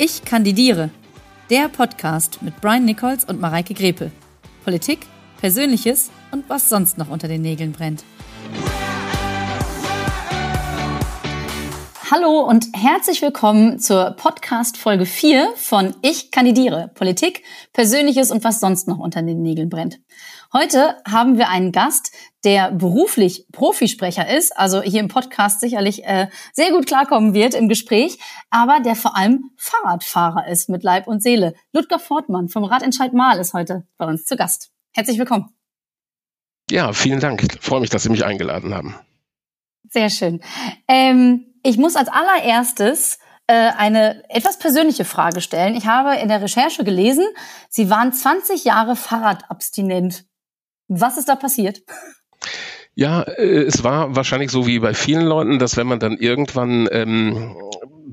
Ich kandidiere. Der Podcast mit Brian Nichols und Mareike Grepe. Politik, Persönliches und was sonst noch unter den Nägeln brennt. Hallo und herzlich willkommen zur Podcast Folge 4 von Ich kandidiere. Politik, Persönliches und was sonst noch unter den Nägeln brennt. Heute haben wir einen Gast, der beruflich Profisprecher ist, also hier im Podcast sicherlich äh, sehr gut klarkommen wird im Gespräch, aber der vor allem Fahrradfahrer ist mit Leib und Seele. Ludger Fortmann vom Radentscheid Mal ist heute bei uns zu Gast. Herzlich willkommen. Ja, vielen Dank. Ich freue mich, dass Sie mich eingeladen haben. Sehr schön. Ähm, ich muss als allererstes äh, eine etwas persönliche Frage stellen. Ich habe in der Recherche gelesen, Sie waren 20 Jahre Fahrradabstinent. Was ist da passiert? Ja, äh, es war wahrscheinlich so wie bei vielen Leuten, dass wenn man dann irgendwann ähm,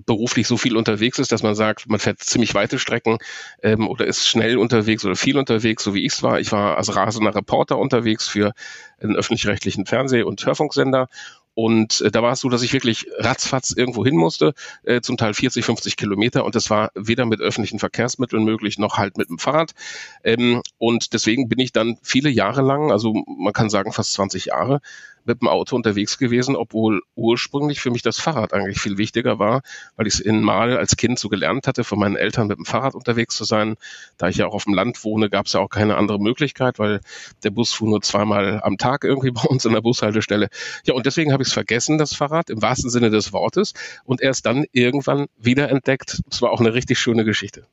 beruflich so viel unterwegs ist, dass man sagt, man fährt ziemlich weite Strecken ähm, oder ist schnell unterwegs oder viel unterwegs, so wie ich es war. Ich war als rasender Reporter unterwegs für einen öffentlich-rechtlichen Fernseh- und Hörfunksender und äh, da war es so, dass ich wirklich ratzfatz irgendwo hin musste, äh, zum Teil 40, 50 Kilometer. Und das war weder mit öffentlichen Verkehrsmitteln möglich, noch halt mit dem Fahrrad. Ähm, und deswegen bin ich dann viele Jahre lang, also man kann sagen fast 20 Jahre, mit dem Auto unterwegs gewesen, obwohl ursprünglich für mich das Fahrrad eigentlich viel wichtiger war, weil ich es in Mal als Kind so gelernt hatte, von meinen Eltern mit dem Fahrrad unterwegs zu sein. Da ich ja auch auf dem Land wohne, gab es ja auch keine andere Möglichkeit, weil der Bus fuhr nur zweimal am Tag irgendwie bei uns an der Bushaltestelle. Ja, und deswegen habe ich es vergessen, das Fahrrad, im wahrsten Sinne des Wortes, und erst dann irgendwann wiederentdeckt. Es war auch eine richtig schöne Geschichte.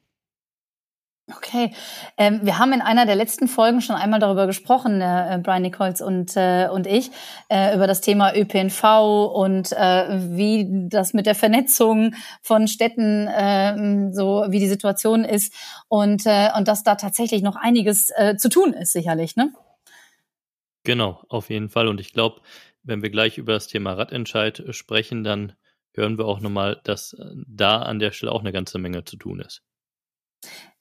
Okay, ähm, wir haben in einer der letzten Folgen schon einmal darüber gesprochen, äh, Brian Nichols und äh, und ich, äh, über das Thema ÖPNV und äh, wie das mit der Vernetzung von Städten äh, so wie die Situation ist und äh, und dass da tatsächlich noch einiges äh, zu tun ist, sicherlich, ne? Genau, auf jeden Fall. Und ich glaube, wenn wir gleich über das Thema Radentscheid sprechen, dann hören wir auch nochmal, dass da an der Stelle auch eine ganze Menge zu tun ist.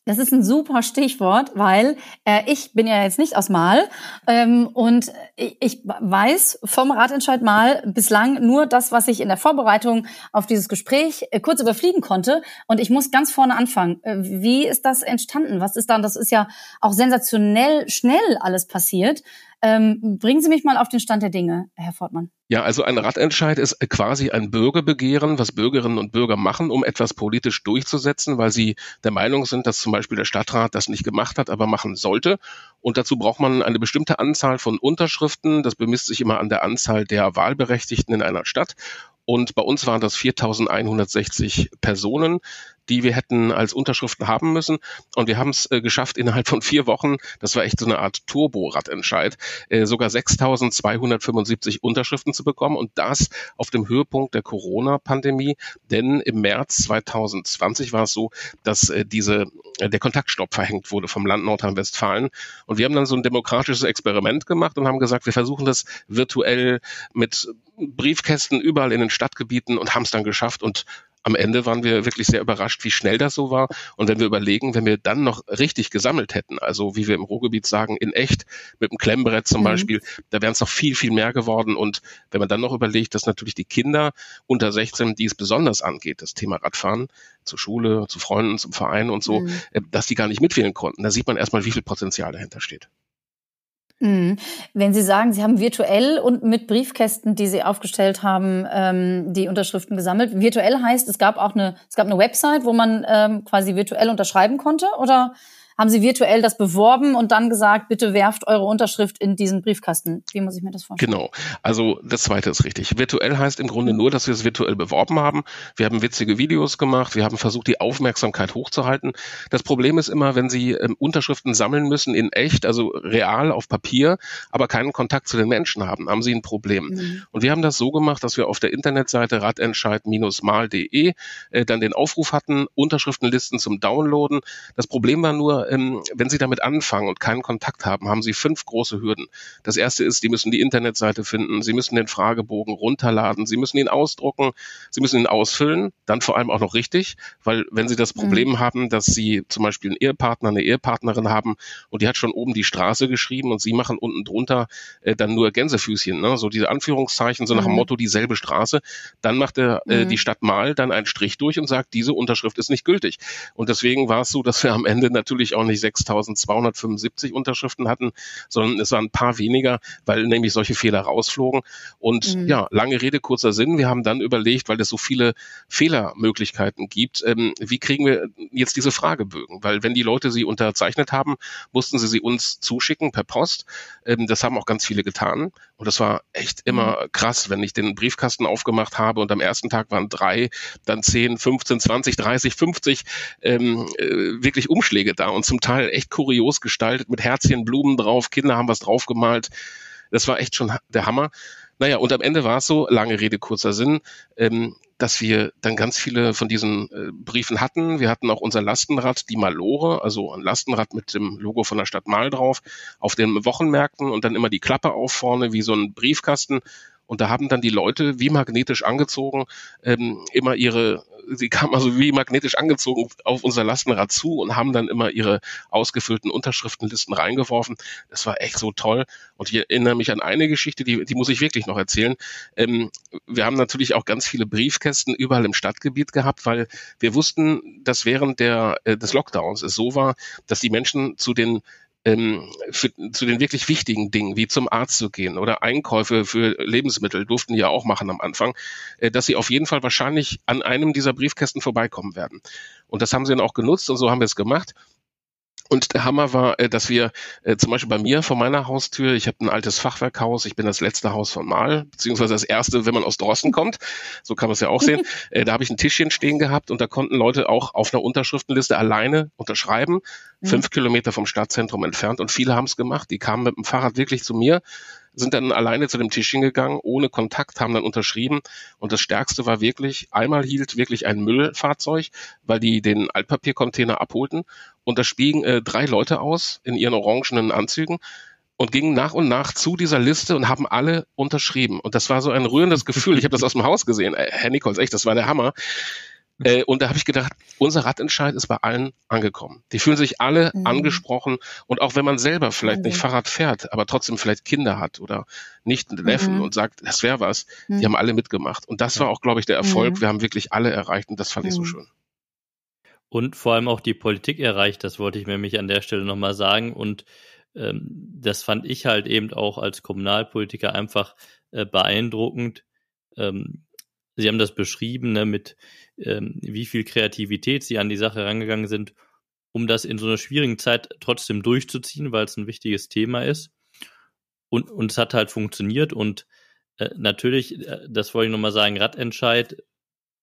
Das ist ein super Stichwort, weil äh, ich bin ja jetzt nicht aus Mal ähm, und ich, ich weiß vom Ratentscheid Mal bislang nur das, was ich in der Vorbereitung auf dieses Gespräch äh, kurz überfliegen konnte. Und ich muss ganz vorne anfangen. Äh, wie ist das entstanden? Was ist dann? Das ist ja auch sensationell schnell alles passiert. Ähm, bringen Sie mich mal auf den Stand der Dinge, Herr Fortmann. Ja, also ein Radentscheid ist quasi ein Bürgerbegehren, was Bürgerinnen und Bürger machen, um etwas politisch durchzusetzen, weil sie der Meinung sind, dass zum Beispiel der Stadtrat das nicht gemacht hat, aber machen sollte. Und dazu braucht man eine bestimmte Anzahl von Unterschriften. Das bemisst sich immer an der Anzahl der Wahlberechtigten in einer Stadt. Und bei uns waren das 4160 Personen, die wir hätten als Unterschriften haben müssen. Und wir haben es äh, geschafft, innerhalb von vier Wochen, das war echt so eine Art Turbo-Radentscheid, äh, sogar 6275 Unterschriften zu bekommen. Und das auf dem Höhepunkt der Corona-Pandemie. Denn im März 2020 war es so, dass äh, diese, äh, der Kontaktstopp verhängt wurde vom Land Nordrhein-Westfalen. Und wir haben dann so ein demokratisches Experiment gemacht und haben gesagt, wir versuchen das virtuell mit Briefkästen überall in den Stadtgebieten und haben es dann geschafft. Und am Ende waren wir wirklich sehr überrascht, wie schnell das so war. Und wenn wir überlegen, wenn wir dann noch richtig gesammelt hätten, also wie wir im Ruhrgebiet sagen, in echt, mit dem Klemmbrett zum mhm. Beispiel, da wären es noch viel, viel mehr geworden. Und wenn man dann noch überlegt, dass natürlich die Kinder unter 16, die es besonders angeht, das Thema Radfahren, zur Schule, zu Freunden, zum Verein und so, mhm. Äh, dass die gar nicht mitwählen konnten, da sieht man erstmal, wie viel Potenzial dahinter steht. Mhm. Wenn Sie sagen, Sie haben virtuell und mit Briefkästen, die Sie aufgestellt haben, ähm, die Unterschriften gesammelt. Virtuell heißt, es gab auch eine, es gab eine Website, wo man ähm, quasi virtuell unterschreiben konnte, oder? Haben Sie virtuell das beworben und dann gesagt, bitte werft eure Unterschrift in diesen Briefkasten. Wie muss ich mir das vorstellen? Genau. Also das zweite ist richtig. Virtuell heißt im Grunde nur, dass wir es virtuell beworben haben. Wir haben witzige Videos gemacht. Wir haben versucht, die Aufmerksamkeit hochzuhalten. Das Problem ist immer, wenn Sie ähm, Unterschriften sammeln müssen in echt, also real auf Papier, aber keinen Kontakt zu den Menschen haben, haben Sie ein Problem. Mhm. Und wir haben das so gemacht, dass wir auf der Internetseite radentscheid-mal.de äh, dann den Aufruf hatten, Unterschriftenlisten zum Downloaden. Das Problem war nur, ähm, wenn Sie damit anfangen und keinen Kontakt haben, haben Sie fünf große Hürden. Das erste ist, Sie müssen die Internetseite finden, Sie müssen den Fragebogen runterladen, Sie müssen ihn ausdrucken, Sie müssen ihn ausfüllen, dann vor allem auch noch richtig, weil wenn Sie das. Problem mhm. haben, dass Sie zum Beispiel einen Ehepartner, eine Ehepartnerin haben und die hat schon oben die Straße geschrieben und Sie machen unten drunter äh, dann nur Gänsefüßchen, ne? so diese Anführungszeichen, so nach dem mhm. Motto dieselbe Straße, dann macht der, äh, die mhm. Stadt Mal dann einen Strich durch und sagt, diese Unterschrift ist nicht gültig. Und deswegen war es so, dass wir am Ende natürlich auch nicht 6.275 Unterschriften hatten, sondern es waren ein paar weniger, weil nämlich solche Fehler rausflogen. Und mhm. ja, lange Rede, kurzer Sinn. Wir haben dann überlegt, weil es so viele Fehlermöglichkeiten gibt, ähm, wie kriegen wir jetzt diese Fragebögen? Weil wenn die Leute sie unterzeichnet haben, mussten sie sie uns zuschicken per Post. Ähm, das haben auch ganz viele getan. Und das war echt immer mhm. krass, wenn ich den Briefkasten aufgemacht habe und am ersten Tag waren drei, dann zehn, 15, 20, 30, 50 ähm, äh, wirklich Umschläge da und zum Teil echt kurios gestaltet mit Herzchen, Blumen drauf, Kinder haben was draufgemalt. Das war echt schon der Hammer. Naja, und am Ende war es so, lange Rede, kurzer Sinn, ähm, dass wir dann ganz viele von diesen äh, Briefen hatten. Wir hatten auch unser Lastenrad, die Malore, also ein Lastenrad mit dem Logo von der Stadt Mal drauf, auf den Wochenmärkten und dann immer die Klappe auf vorne wie so ein Briefkasten. Und da haben dann die Leute wie magnetisch angezogen ähm, immer ihre sie kamen also wie magnetisch angezogen auf unser Lastenrad zu und haben dann immer ihre ausgefüllten Unterschriftenlisten reingeworfen. Das war echt so toll. Und ich erinnere mich an eine Geschichte, die, die muss ich wirklich noch erzählen. Ähm, wir haben natürlich auch ganz viele Briefkästen überall im Stadtgebiet gehabt, weil wir wussten, dass während der, äh, des Lockdowns es so war, dass die Menschen zu den ähm, für, zu den wirklich wichtigen Dingen, wie zum Arzt zu gehen oder Einkäufe für Lebensmittel, durften die ja auch machen am Anfang, äh, dass sie auf jeden Fall wahrscheinlich an einem dieser Briefkästen vorbeikommen werden. Und das haben sie dann auch genutzt und so haben wir es gemacht. Und der Hammer war, äh, dass wir äh, zum Beispiel bei mir vor meiner Haustür, ich habe ein altes Fachwerkhaus, ich bin das letzte Haus von Mal, beziehungsweise das erste, wenn man aus Drossen kommt, so kann man es ja auch sehen. Äh, da habe ich ein Tischchen stehen gehabt und da konnten Leute auch auf einer Unterschriftenliste alleine unterschreiben, mhm. fünf Kilometer vom Stadtzentrum entfernt und viele haben es gemacht. Die kamen mit dem Fahrrad wirklich zu mir, sind dann alleine zu dem Tischchen gegangen, ohne Kontakt, haben dann unterschrieben. Und das Stärkste war wirklich, einmal hielt wirklich ein Müllfahrzeug, weil die den Altpapiercontainer abholten. Und da stiegen äh, drei Leute aus in ihren orangenen Anzügen und gingen nach und nach zu dieser Liste und haben alle unterschrieben. Und das war so ein rührendes Gefühl. Ich habe das aus dem Haus gesehen. Äh, Herr Nichols, echt, das war der Hammer. Äh, und da habe ich gedacht, unser Radentscheid ist bei allen angekommen. Die fühlen sich alle mhm. angesprochen und auch wenn man selber vielleicht mhm. nicht Fahrrad fährt, aber trotzdem vielleicht Kinder hat oder nicht Neffen mhm. und sagt, das wäre was, die mhm. haben alle mitgemacht. Und das war auch, glaube ich, der Erfolg. Mhm. Wir haben wirklich alle erreicht und das fand ich so mhm. schön. Und vor allem auch die Politik erreicht, das wollte ich mir mich an der Stelle nochmal sagen. Und ähm, das fand ich halt eben auch als Kommunalpolitiker einfach äh, beeindruckend. Ähm, Sie haben das beschrieben, ne, mit ähm, wie viel Kreativität Sie an die Sache rangegangen sind, um das in so einer schwierigen Zeit trotzdem durchzuziehen, weil es ein wichtiges Thema ist. Und, und es hat halt funktioniert. Und äh, natürlich, äh, das wollte ich nochmal sagen, Radentscheid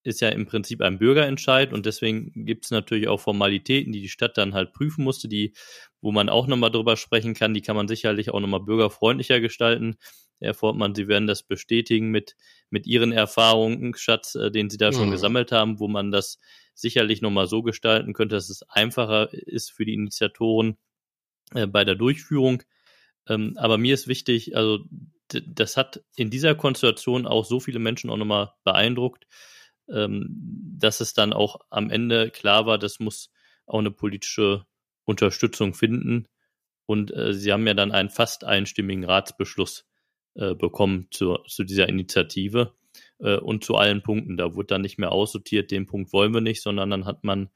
ist ja im Prinzip ein Bürgerentscheid und deswegen gibt es natürlich auch Formalitäten, die die Stadt dann halt prüfen musste, die, wo man auch nochmal drüber sprechen kann, die kann man sicherlich auch nochmal bürgerfreundlicher gestalten. Herr Fortmann, Sie werden das bestätigen mit, mit Ihren Erfahrungen, Schatz, äh, den Sie da schon mhm. gesammelt haben, wo man das sicherlich nochmal so gestalten könnte, dass es einfacher ist für die Initiatoren äh, bei der Durchführung. Ähm, aber mir ist wichtig, also das hat in dieser Konstellation auch so viele Menschen auch nochmal beeindruckt, ähm, dass es dann auch am Ende klar war, das muss auch eine politische Unterstützung finden. Und äh, sie haben ja dann einen fast einstimmigen Ratsbeschluss äh, bekommen zu, zu dieser Initiative äh, und zu allen Punkten. Da wurde dann nicht mehr aussortiert, den Punkt wollen wir nicht, sondern dann hat man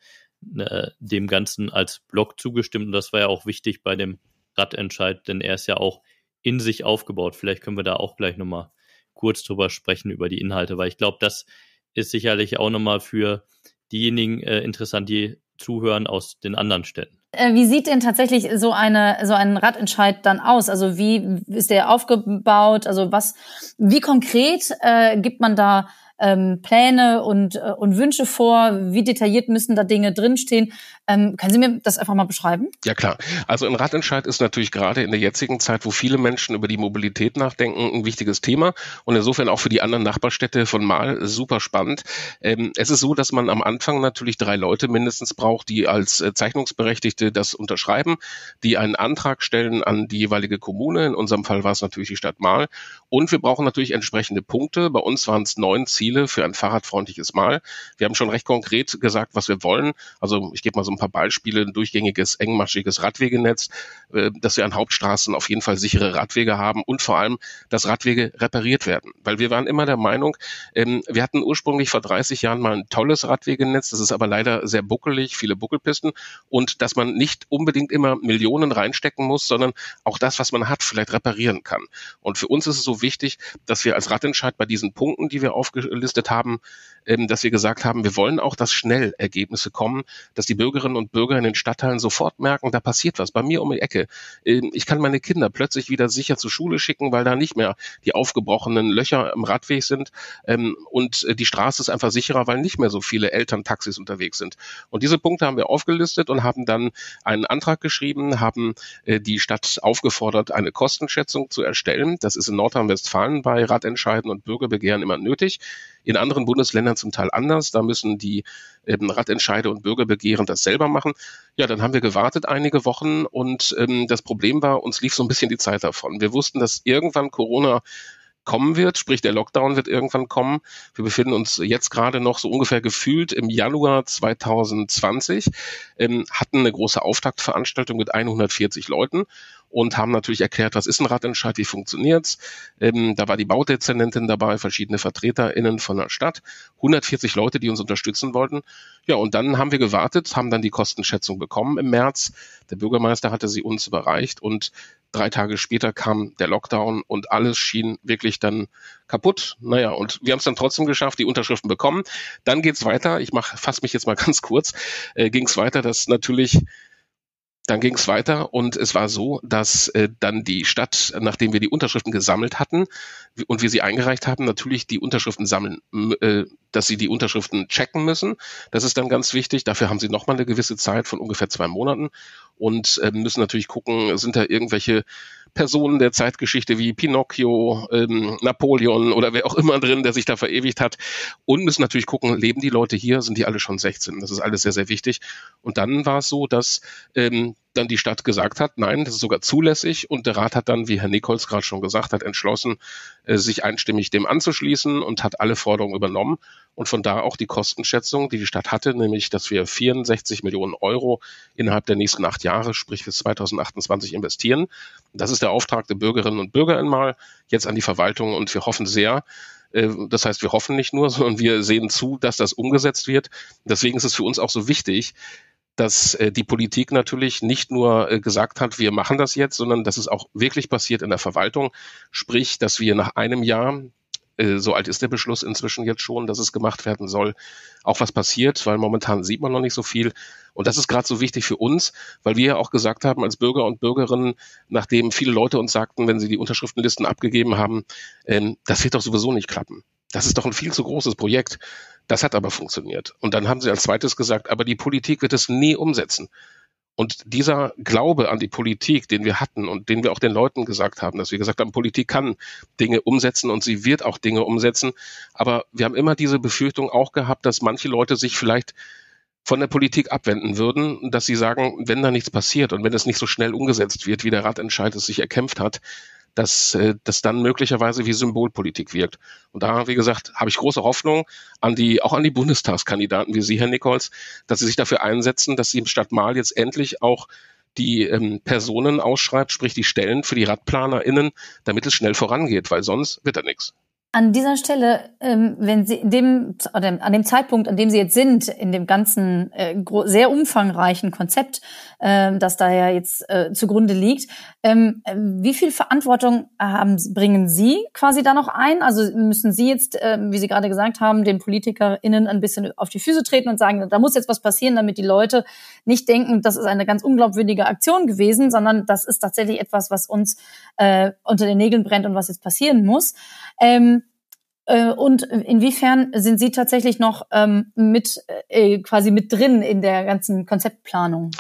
äh, dem Ganzen als Block zugestimmt. Und das war ja auch wichtig bei dem Radentscheid, denn er ist ja auch in sich aufgebaut. Vielleicht können wir da auch gleich nochmal kurz drüber sprechen, über die Inhalte, weil ich glaube, das ist sicherlich auch nochmal für diejenigen äh, interessant, die zuhören aus den anderen Städten. Äh, wie sieht denn tatsächlich so eine so ein Radentscheid dann aus? Also wie ist der aufgebaut? Also was, wie konkret äh, gibt man da ähm, Pläne und, äh, und Wünsche vor? Wie detailliert müssen da Dinge drinstehen? Ähm, können Sie mir das einfach mal beschreiben? Ja klar. Also ein Radentscheid ist natürlich gerade in der jetzigen Zeit, wo viele Menschen über die Mobilität nachdenken, ein wichtiges Thema und insofern auch für die anderen Nachbarstädte von Mal super spannend. Ähm, es ist so, dass man am Anfang natürlich drei Leute mindestens braucht, die als äh, Zeichnungsberechtigte das unterschreiben, die einen Antrag stellen an die jeweilige Kommune. In unserem Fall war es natürlich die Stadt Mal. Und wir brauchen natürlich entsprechende Punkte. Bei uns waren es neun Ziele für ein fahrradfreundliches Mal. Wir haben schon recht konkret gesagt, was wir wollen. Also ich gebe mal so ein paar Beispiele. Ein durchgängiges, engmaschiges Radwegenetz, äh, dass wir an Hauptstraßen auf jeden Fall sichere Radwege haben und vor allem, dass Radwege repariert werden. Weil wir waren immer der Meinung, ähm, wir hatten ursprünglich vor 30 Jahren mal ein tolles Radwegenetz. Das ist aber leider sehr buckelig, viele Buckelpisten und dass man nicht unbedingt immer Millionen reinstecken muss, sondern auch das, was man hat, vielleicht reparieren kann. Und für uns ist es so wichtig, dass wir als Radentscheid bei diesen Punkten, die wir aufgelistet haben, ähm, dass wir gesagt haben, wir wollen auch, dass schnell Ergebnisse kommen, dass die Bürgerinnen und Bürger in den Stadtteilen sofort merken, da passiert was. Bei mir um die Ecke. Ähm, ich kann meine Kinder plötzlich wieder sicher zur Schule schicken, weil da nicht mehr die aufgebrochenen Löcher im Radweg sind. Ähm, und äh, die Straße ist einfach sicherer, weil nicht mehr so viele Elterntaxis unterwegs sind. Und diese Punkte haben wir aufgelistet und haben dann einen Antrag geschrieben, haben äh, die Stadt aufgefordert, eine Kostenschätzung zu erstellen. Das ist in Nordrhein-Westfalen bei Radentscheiden und Bürgerbegehren immer nötig in anderen Bundesländern zum Teil anders. Da müssen die ähm, Radentscheide und Bürgerbegehren das selber machen. Ja, dann haben wir gewartet einige Wochen und ähm, das Problem war, uns lief so ein bisschen die Zeit davon. Wir wussten, dass irgendwann Corona kommen wird, sprich der Lockdown wird irgendwann kommen. Wir befinden uns jetzt gerade noch so ungefähr gefühlt im Januar 2020, ähm, hatten eine große Auftaktveranstaltung mit 140 Leuten und haben natürlich erklärt, was ist ein Radentscheid, wie funktioniert's. Ähm, da war die Baudezernentin dabei, verschiedene VertreterInnen von der Stadt, 140 Leute, die uns unterstützen wollten. Ja, und dann haben wir gewartet, haben dann die Kostenschätzung bekommen im März. Der Bürgermeister hatte sie uns überreicht und drei Tage später kam der Lockdown und alles schien wirklich dann kaputt. Naja, und wir haben es dann trotzdem geschafft, die Unterschriften bekommen. Dann geht's weiter. Ich mach, fasse mich jetzt mal ganz kurz. Äh, Ging es weiter, dass natürlich dann ging es weiter und es war so, dass äh, dann die Stadt, nachdem wir die Unterschriften gesammelt hatten und wir sie eingereicht haben, natürlich die Unterschriften sammeln, äh, dass sie die Unterschriften checken müssen. Das ist dann ganz wichtig. Dafür haben sie nochmal eine gewisse Zeit von ungefähr zwei Monaten und äh, müssen natürlich gucken, sind da irgendwelche Personen der Zeitgeschichte wie Pinocchio, ähm, Napoleon oder wer auch immer drin, der sich da verewigt hat. Und müssen natürlich gucken, leben die Leute hier, sind die alle schon 16? Das ist alles sehr, sehr wichtig. Und dann war es so, dass ähm, dann die Stadt gesagt hat, nein, das ist sogar zulässig. Und der Rat hat dann, wie Herr Nichols gerade schon gesagt hat, entschlossen, äh, sich einstimmig dem anzuschließen und hat alle Forderungen übernommen. Und von da auch die Kostenschätzung, die die Stadt hatte, nämlich, dass wir 64 Millionen Euro innerhalb der nächsten acht Jahre, sprich bis 2028 investieren. Das ist der Auftrag der Bürgerinnen und Bürger einmal, jetzt an die Verwaltung. Und wir hoffen sehr, äh, das heißt, wir hoffen nicht nur, sondern wir sehen zu, dass das umgesetzt wird. Deswegen ist es für uns auch so wichtig, dass äh, die Politik natürlich nicht nur äh, gesagt hat, wir machen das jetzt, sondern dass es auch wirklich passiert in der Verwaltung. Sprich, dass wir nach einem Jahr, äh, so alt ist der Beschluss inzwischen jetzt schon, dass es gemacht werden soll, auch was passiert, weil momentan sieht man noch nicht so viel. Und das ist gerade so wichtig für uns, weil wir ja auch gesagt haben als Bürger und Bürgerinnen, nachdem viele Leute uns sagten, wenn sie die Unterschriftenlisten abgegeben haben, ähm, das wird doch sowieso nicht klappen. Das ist doch ein viel zu großes Projekt. Das hat aber funktioniert. Und dann haben sie als zweites gesagt, aber die Politik wird es nie umsetzen. Und dieser Glaube an die Politik, den wir hatten und den wir auch den Leuten gesagt haben, dass wir gesagt haben, Politik kann Dinge umsetzen und sie wird auch Dinge umsetzen. Aber wir haben immer diese Befürchtung auch gehabt, dass manche Leute sich vielleicht von der Politik abwenden würden, dass sie sagen, wenn da nichts passiert und wenn es nicht so schnell umgesetzt wird, wie der Ratentscheid es sich erkämpft hat, dass äh, das dann möglicherweise wie Symbolpolitik wirkt. Und da, wie gesagt, habe ich große Hoffnung an die, auch an die Bundestagskandidaten wie Sie, Herr Nichols, dass sie sich dafür einsetzen, dass sie im Stadt Mal jetzt endlich auch die ähm, Personen ausschreibt, sprich die Stellen für die RadplanerInnen, damit es schnell vorangeht, weil sonst wird da nichts. An dieser Stelle, ähm, wenn Sie in dem, an dem Zeitpunkt, an dem Sie jetzt sind, in dem ganzen äh, sehr umfangreichen Konzept, äh, das da ja jetzt äh, zugrunde liegt, ähm, wie viel Verantwortung haben, bringen Sie quasi da noch ein? Also müssen Sie jetzt, äh, wie Sie gerade gesagt haben, den PolitikerInnen ein bisschen auf die Füße treten und sagen, da muss jetzt was passieren, damit die Leute nicht denken, das ist eine ganz unglaubwürdige Aktion gewesen, sondern das ist tatsächlich etwas, was uns äh, unter den Nägeln brennt und was jetzt passieren muss. Ähm, Äh, und inwiefern sind Sie tatsächlich noch ähm, mit äh, quasi mit drin in der ganzen Konzeptplanung?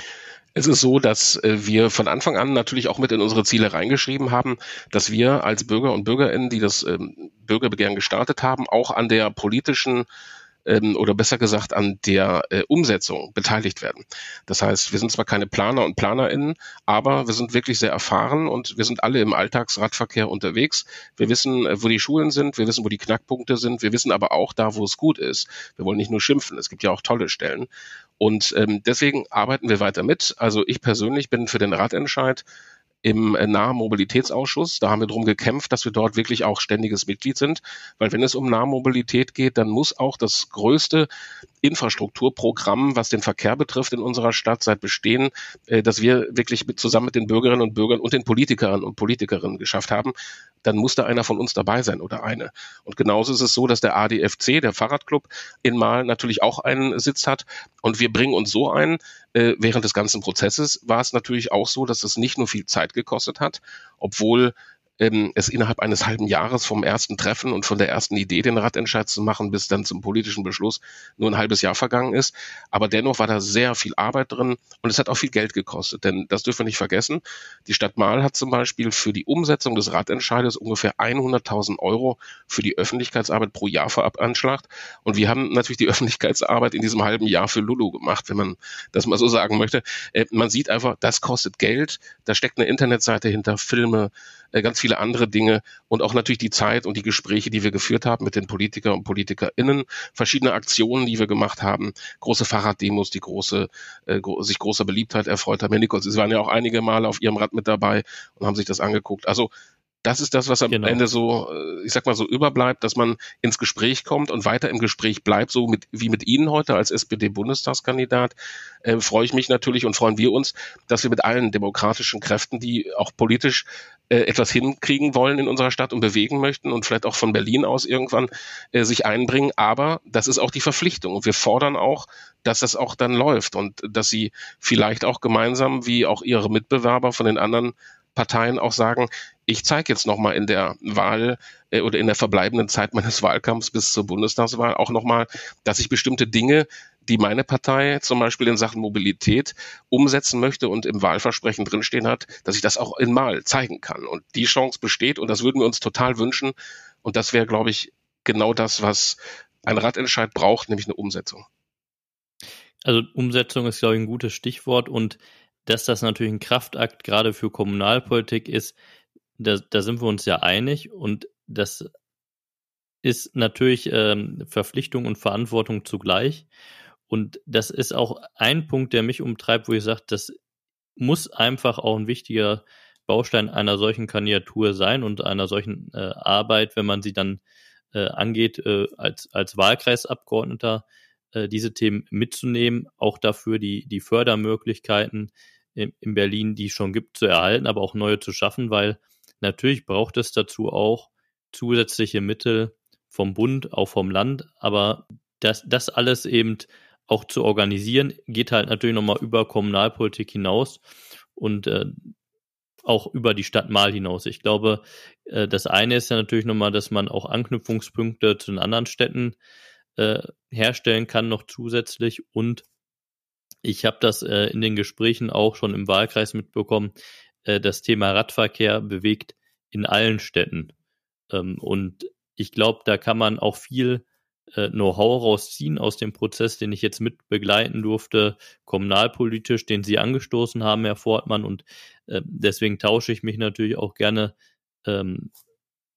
Es ist so, dass äh, wir von Anfang an natürlich auch mit in unsere Ziele reingeschrieben haben, dass wir als Bürger und Bürgerinnen, die das ähm, Bürgerbegehren gestartet haben, auch an der politischen ähm, oder besser gesagt an der äh, Umsetzung beteiligt werden. Das heißt, wir sind zwar keine Planer und PlanerInnen, aber wir sind wirklich sehr erfahren und wir sind alle im Alltagsradverkehr unterwegs. Wir wissen, äh, wo die Schulen sind, wir wissen, wo die Knackpunkte sind, wir wissen aber auch da, wo es gut ist. Wir wollen nicht nur schimpfen, es gibt ja auch tolle Stellen. Und ähm, deswegen arbeiten wir weiter mit. Also ich persönlich bin für den Radentscheid im äh, Nahmobilitätsausschuss. Da haben wir darum gekämpft, dass wir dort wirklich auch ständiges Mitglied sind, weil wenn es um Nahmobilität geht, dann muss auch das größte Infrastrukturprogramm, was den Verkehr betrifft, in unserer Stadt seit bestehen, äh, dass wir wirklich mit, zusammen mit den Bürgerinnen und Bürgern und den Politikerinnen und Politikerinnen geschafft haben, dann muss da einer von uns dabei sein oder eine. Und genauso ist es so, dass der ADFC, der Fahrradclub in Mal natürlich auch einen Sitz hat. Und wir bringen uns so ein, äh, während des ganzen Prozesses war es natürlich auch so, dass es nicht nur viel Zeit gekostet hat, obwohl ähm, es innerhalb eines halben Jahres vom ersten Treffen und von der ersten Idee, den Radentscheid zu machen, bis dann zum politischen Beschluss nur ein halbes Jahr vergangen ist. Aber dennoch war da sehr viel Arbeit drin und es hat auch viel Geld gekostet. Denn das dürfen wir nicht vergessen. Die Stadt Mahl hat zum Beispiel für die Umsetzung des Radentscheides ungefähr 100.000 Euro für die Öffentlichkeitsarbeit pro Jahr veranschlagt. Und wir haben natürlich die Öffentlichkeitsarbeit in diesem halben Jahr für Lulu gemacht, wenn man das mal so sagen möchte. Äh, man sieht einfach, das kostet Geld. Da steckt eine Internetseite hinter, Filme, äh, ganz viele andere Dinge und auch natürlich die Zeit und die Gespräche, die wir geführt haben mit den Politikern und PolitikerInnen, verschiedene Aktionen, die wir gemacht haben, große Fahrraddemos, die große, äh, gro sich großer Beliebtheit erfreut haben. Herr Nikos, Sie waren ja auch einige Male auf Ihrem Rad mit dabei und haben sich das angeguckt. Also das ist das, was am genau. Ende so, äh, ich sag mal so überbleibt, dass man ins Gespräch kommt und weiter im Gespräch bleibt, so mit, wie mit Ihnen heute als SPD-Bundestagskandidat. Äh, freue ich mich natürlich und freuen wir uns, dass wir mit allen demokratischen Kräften, die auch politisch äh, etwas hinkriegen wollen in unserer Stadt und bewegen möchten und vielleicht auch von Berlin aus irgendwann äh, sich einbringen. Aber das ist auch die Verpflichtung und wir fordern auch, dass das auch dann läuft und dass sie vielleicht auch gemeinsam wie auch ihre Mitbewerber von den anderen Parteien auch sagen, ich zeige jetzt nochmal in der Wahl äh, oder in der verbleibenden Zeit meines Wahlkampfs bis zur Bundestagswahl auch nochmal, dass ich bestimmte Dinge, die meine Partei zum Beispiel in Sachen Mobilität umsetzen möchte und im Wahlversprechen drinstehen hat, dass ich das auch in Mal zeigen kann. Und die Chance besteht und das würden wir uns total wünschen. Und das wäre, glaube ich, genau das, was ein Radentscheid braucht, nämlich eine Umsetzung. Also Umsetzung ist, glaube ich, ein gutes Stichwort und dass das natürlich ein Kraftakt gerade für Kommunalpolitik ist, da, da sind wir uns ja einig und das ist natürlich ähm, Verpflichtung und Verantwortung zugleich. Und das ist auch ein Punkt, der mich umtreibt, wo ich sage, das muss einfach auch ein wichtiger Baustein einer solchen Kandidatur sein und einer solchen äh, Arbeit, wenn man sie dann äh, angeht, äh, als, als Wahlkreisabgeordneter äh, diese Themen mitzunehmen, auch dafür die, die Fördermöglichkeiten in, in Berlin, die es schon gibt, zu erhalten, aber auch neue zu schaffen, weil natürlich braucht es dazu auch zusätzliche Mittel vom Bund, auch vom Land, aber das, das alles eben auch zu organisieren, geht halt natürlich nochmal über Kommunalpolitik hinaus und äh, auch über die Stadt Mal hinaus. Ich glaube, äh, das eine ist ja natürlich nochmal, dass man auch Anknüpfungspunkte zu den anderen Städten äh, herstellen kann, noch zusätzlich. Und ich habe das äh, in den Gesprächen auch schon im Wahlkreis mitbekommen. Äh, das Thema Radverkehr bewegt in allen Städten. Ähm, und ich glaube, da kann man auch viel äh, Know-how rausziehen aus dem Prozess, den ich jetzt mit begleiten durfte, kommunalpolitisch, den Sie angestoßen haben, Herr Fortmann. Und äh, deswegen tausche ich mich natürlich auch gerne ähm,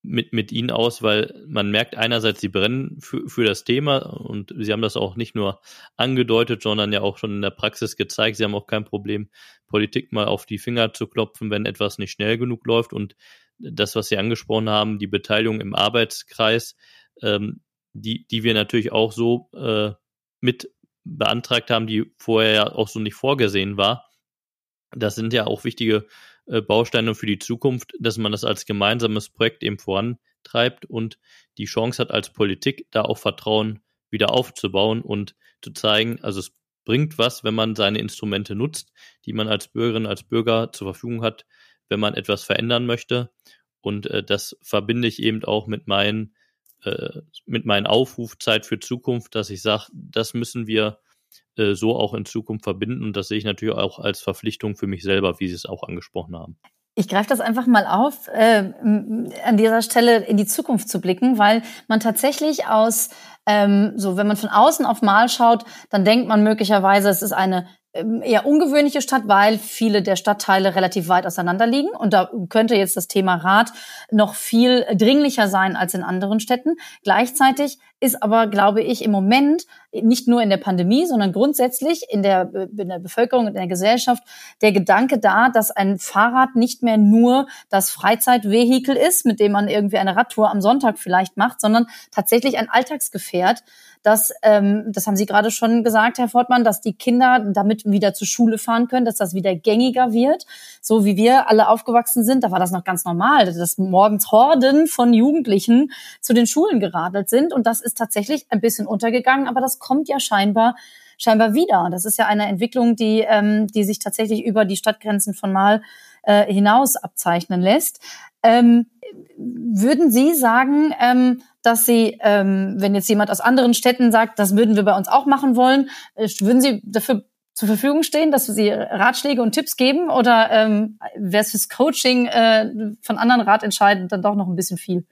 mit, mit Ihnen aus, weil man merkt einerseits, Sie brennen für, für das Thema und Sie haben das auch nicht nur angedeutet, sondern ja auch schon in der Praxis gezeigt. Sie haben auch kein Problem, Politik mal auf die Finger zu klopfen, wenn etwas nicht schnell genug läuft. Und das, was Sie angesprochen haben, die Beteiligung im Arbeitskreis, ähm, die, die wir natürlich auch so äh, mit beantragt haben, die vorher ja auch so nicht vorgesehen war. Das sind ja auch wichtige äh, Bausteine für die Zukunft, dass man das als gemeinsames Projekt eben vorantreibt und die Chance hat als Politik, da auch Vertrauen wieder aufzubauen und zu zeigen, also es bringt was, wenn man seine Instrumente nutzt, die man als Bürgerin, als Bürger zur Verfügung hat, wenn man etwas verändern möchte. Und äh, das verbinde ich eben auch mit meinen äh, mit meinem Aufruf Zeit für Zukunft, dass ich sage, das müssen wir äh, so auch in Zukunft verbinden. Und das sehe ich natürlich auch als Verpflichtung für mich selber, wie Sie es auch angesprochen haben. Ich greife das einfach mal auf, äh, an dieser Stelle in die Zukunft zu blicken, weil man tatsächlich aus, ähm, so wenn man von außen auf Mal schaut, dann denkt man möglicherweise, es ist eine ähm, eher ungewöhnliche Stadt, weil viele der Stadtteile relativ weit auseinander liegen. Und da könnte jetzt das Thema Rad noch viel dringlicher sein als in anderen Städten. Gleichzeitig ist aber, glaube ich, im Moment nicht nur in der Pandemie, sondern grundsätzlich in der, in der Bevölkerung und in der Gesellschaft der Gedanke da, dass ein Fahrrad nicht mehr nur das Freizeitvehikel ist, mit dem man irgendwie eine Radtour am Sonntag vielleicht macht, sondern tatsächlich ein Alltagsgefährt, dass, ähm, das haben Sie gerade schon gesagt, Herr Fortmann, dass die Kinder damit wieder zur Schule fahren können, dass das wieder gängiger wird. So wie wir alle aufgewachsen sind, da war das noch ganz normal, dass morgens Horden von Jugendlichen zu den Schulen geradelt sind. Und das ist tatsächlich ein bisschen untergegangen, aber das kommt ja scheinbar scheinbar wieder. Das ist ja eine Entwicklung, die, ähm, die sich tatsächlich über die Stadtgrenzen von Mal äh, hinaus abzeichnen lässt. Ähm, würden Sie sagen, ähm, dass Sie, ähm, wenn jetzt jemand aus anderen Städten sagt, das würden wir bei uns auch machen wollen, äh, würden Sie dafür zur Verfügung stehen, dass Sie Ratschläge und Tipps geben oder ähm, wäre es fürs Coaching äh, von anderen Ratentscheiden dann doch noch ein bisschen viel?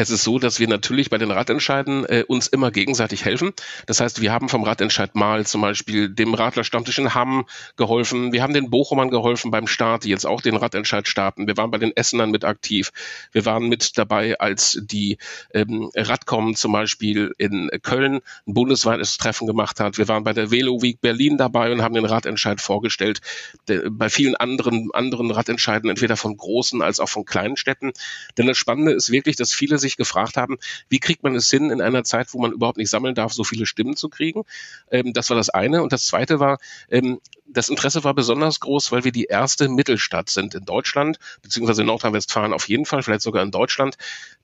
Es ist so, dass wir natürlich bei den Radentscheiden äh, uns immer gegenseitig helfen. Das heißt, wir haben vom Radentscheid mal zum Beispiel dem Radlerstammtisch in Hamm geholfen. Wir haben den Bochumern geholfen beim Start, die jetzt auch den Radentscheid starten. Wir waren bei den Essenern mit aktiv. Wir waren mit dabei, als die ähm, Radcom zum Beispiel in Köln ein bundesweites Treffen gemacht hat. Wir waren bei der Velo Week Berlin dabei und haben den Radentscheid vorgestellt. Der, bei vielen anderen, anderen Radentscheiden, entweder von großen als auch von kleinen Städten. Denn das Spannende ist wirklich, dass viele sich sich gefragt haben, wie kriegt man es hin, in einer Zeit, wo man überhaupt nicht sammeln darf, so viele Stimmen zu kriegen. Ähm, das war das eine. Und das zweite war, ähm, das Interesse war besonders groß, weil wir die erste Mittelstadt sind in Deutschland, beziehungsweise in Nordrhein-Westfalen auf jeden Fall, vielleicht sogar in Deutschland,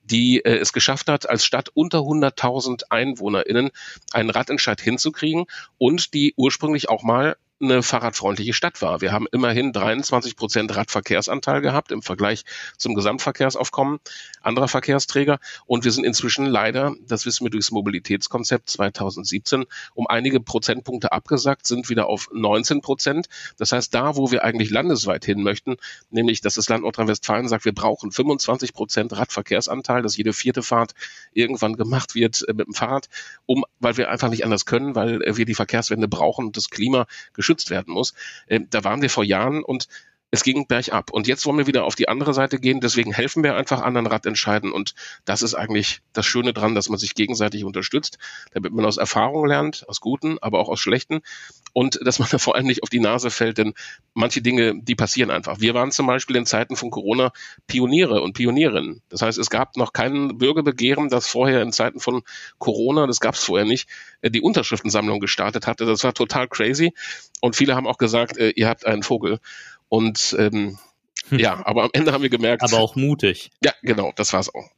die äh, es geschafft hat, als Stadt unter 100.000 EinwohnerInnen einen Radentscheid hinzukriegen und die ursprünglich auch mal eine fahrradfreundliche Stadt war. Wir haben immerhin 23 Prozent Radverkehrsanteil gehabt im Vergleich zum Gesamtverkehrsaufkommen anderer Verkehrsträger. Und wir sind inzwischen leider, das wissen wir durchs Mobilitätskonzept 2017, um einige Prozentpunkte abgesagt, sind wieder auf 19 Prozent. Das heißt, da, wo wir eigentlich landesweit hin möchten, nämlich, dass das Land Nordrhein-Westfalen sagt, wir brauchen 25 Prozent Radverkehrsanteil, dass jede vierte Fahrt irgendwann gemacht wird äh, mit dem Fahrrad, um, weil wir einfach nicht anders können, weil äh, wir die Verkehrswende brauchen und das Klima geschützt werden muss. Ähm, da waren wir vor Jahren und es ging bergab. Und jetzt wollen wir wieder auf die andere Seite gehen. Deswegen helfen wir einfach anderen Radentscheiden. Und das ist eigentlich das Schöne dran, dass man sich gegenseitig unterstützt, damit man aus Erfahrungen lernt, aus guten, aber auch aus schlechten. Und dass man vor allem nicht auf die Nase fällt, denn manche Dinge, die passieren einfach. Wir waren zum Beispiel in Zeiten von Corona Pioniere und Pionierinnen. Das heißt, es gab noch kein Bürgerbegehren, das vorher in Zeiten von Corona, das gab es vorher nicht, äh, die Unterschriftensammlung gestartet hatte. Das war total crazy. Und viele haben auch gesagt, äh, ihr habt einen Vogel. Und ähm, hm. ja, aber am Ende haben wir gemerkt. Aber auch mutig. Ja, genau, das war es auch.